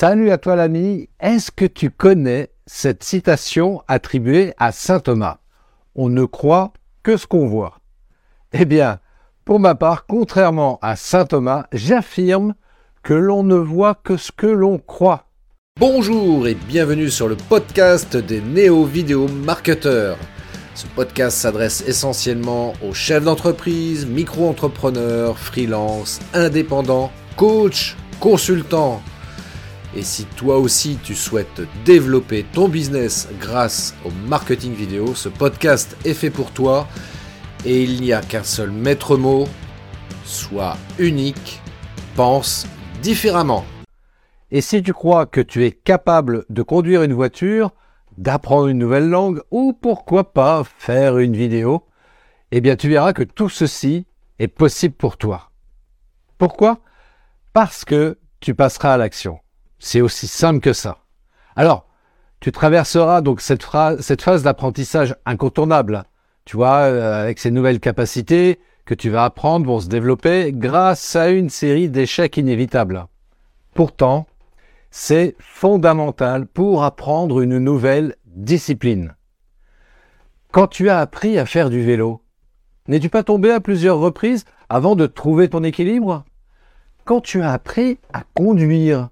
Salut à toi l'ami, est-ce que tu connais cette citation attribuée à Saint Thomas? On ne croit que ce qu'on voit. Eh bien, pour ma part, contrairement à Saint Thomas, j'affirme que l'on ne voit que ce que l'on croit. Bonjour et bienvenue sur le podcast des néo-vidéo marketeurs. Ce podcast s'adresse essentiellement aux chefs d'entreprise, micro-entrepreneurs, freelance, indépendants, coachs, consultants et si toi aussi tu souhaites développer ton business grâce au marketing vidéo, ce podcast est fait pour toi et il n'y a qu'un seul maître mot, sois unique, pense différemment. Et si tu crois que tu es capable de conduire une voiture, d'apprendre une nouvelle langue ou pourquoi pas faire une vidéo, eh bien tu verras que tout ceci est possible pour toi. Pourquoi? Parce que tu passeras à l'action. C'est aussi simple que ça. Alors, tu traverseras donc cette, phase d'apprentissage incontournable. Tu vois, euh, avec ces nouvelles capacités que tu vas apprendre vont se développer grâce à une série d'échecs inévitables. Pourtant, c'est fondamental pour apprendre une nouvelle discipline. Quand tu as appris à faire du vélo, n'es-tu pas tombé à plusieurs reprises avant de trouver ton équilibre? Quand tu as appris à conduire,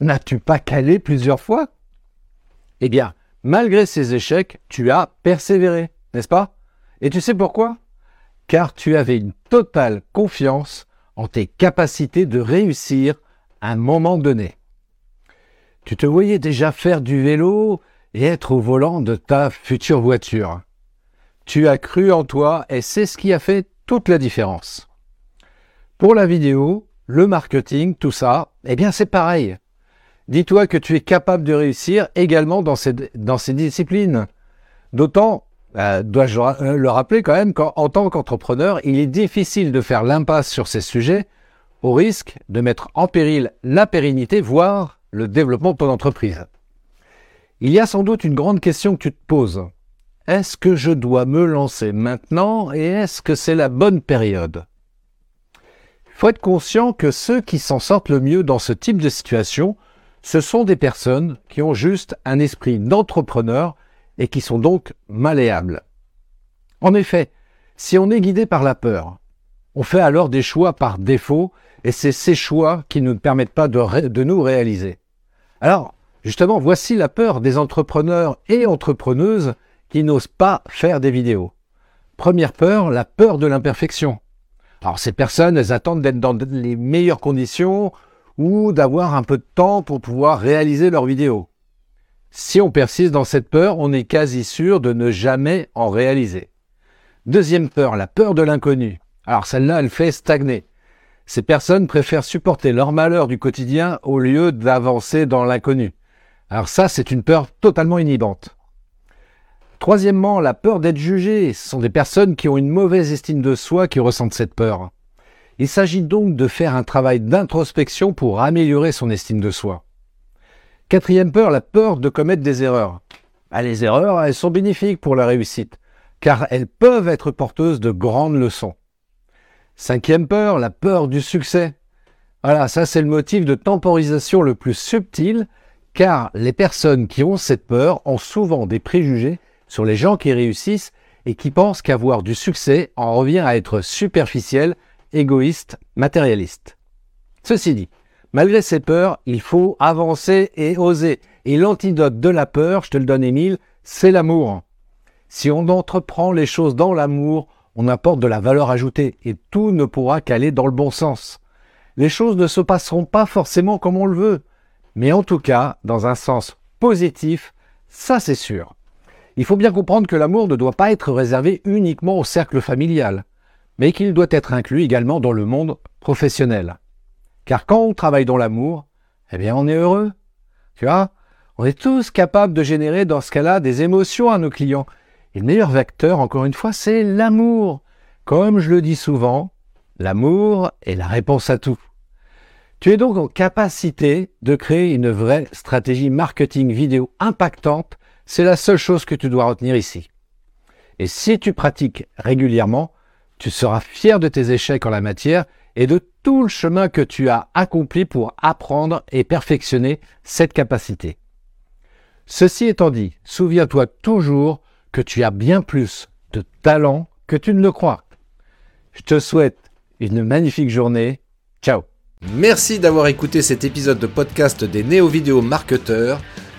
N'as-tu pas calé plusieurs fois? Eh bien, malgré ces échecs, tu as persévéré, n'est-ce pas? Et tu sais pourquoi? Car tu avais une totale confiance en tes capacités de réussir à un moment donné. Tu te voyais déjà faire du vélo et être au volant de ta future voiture. Tu as cru en toi et c'est ce qui a fait toute la différence. Pour la vidéo, le marketing, tout ça, eh bien c'est pareil. Dis-toi que tu es capable de réussir également dans ces, disciplines. D'autant, euh, dois-je euh, le rappeler quand même, qu'en tant qu'entrepreneur, il est difficile de faire l'impasse sur ces sujets au risque de mettre en péril la pérennité, voire le développement de ton entreprise. Il y a sans doute une grande question que tu te poses. Est-ce que je dois me lancer maintenant et est-ce que c'est la bonne période? Il faut être conscient que ceux qui s'en sortent le mieux dans ce type de situation ce sont des personnes qui ont juste un esprit d'entrepreneur et qui sont donc malléables. En effet, si on est guidé par la peur, on fait alors des choix par défaut et c'est ces choix qui ne nous permettent pas de, nous réaliser. Alors, justement, voici la peur des entrepreneurs et entrepreneuses qui n'osent pas faire des vidéos. Première peur, la peur de l'imperfection. Alors ces personnes, elles attendent d'être dans les meilleures conditions, ou d'avoir un peu de temps pour pouvoir réaliser leur vidéo. Si on persiste dans cette peur, on est quasi sûr de ne jamais en réaliser. Deuxième peur, la peur de l'inconnu. Alors celle-là, elle fait stagner. Ces personnes préfèrent supporter leur malheur du quotidien au lieu d'avancer dans l'inconnu. Alors ça, c'est une peur totalement inhibante. Troisièmement, la peur d'être jugé. Ce sont des personnes qui ont une mauvaise estime de soi qui ressentent cette peur. Il s'agit donc de faire un travail d'introspection pour améliorer son estime de soi. Quatrième peur, la peur de commettre des erreurs. Ah, les erreurs, elles sont bénéfiques pour la réussite, car elles peuvent être porteuses de grandes leçons. Cinquième peur, la peur du succès. Voilà, ça c'est le motif de temporisation le plus subtil, car les personnes qui ont cette peur ont souvent des préjugés sur les gens qui réussissent et qui pensent qu'avoir du succès en revient à être superficiel égoïste, matérialiste. Ceci dit, malgré ces peurs, il faut avancer et oser. Et l'antidote de la peur, je te le donne Émile, c'est l'amour. Si on entreprend les choses dans l'amour, on apporte de la valeur ajoutée et tout ne pourra qu'aller dans le bon sens. Les choses ne se passeront pas forcément comme on le veut, mais en tout cas dans un sens positif, ça c'est sûr. Il faut bien comprendre que l'amour ne doit pas être réservé uniquement au cercle familial mais qu'il doit être inclus également dans le monde professionnel. Car quand on travaille dans l'amour, eh bien on est heureux. Tu vois, on est tous capables de générer dans ce cas-là des émotions à nos clients. Et le meilleur vecteur, encore une fois, c'est l'amour. Comme je le dis souvent, l'amour est la réponse à tout. Tu es donc en capacité de créer une vraie stratégie marketing vidéo impactante. C'est la seule chose que tu dois retenir ici. Et si tu pratiques régulièrement, tu seras fier de tes échecs en la matière et de tout le chemin que tu as accompli pour apprendre et perfectionner cette capacité. Ceci étant dit, souviens-toi toujours que tu as bien plus de talent que tu ne le crois. Je te souhaite une magnifique journée. Ciao Merci d'avoir écouté cet épisode de podcast des néo-vidéo marketeurs.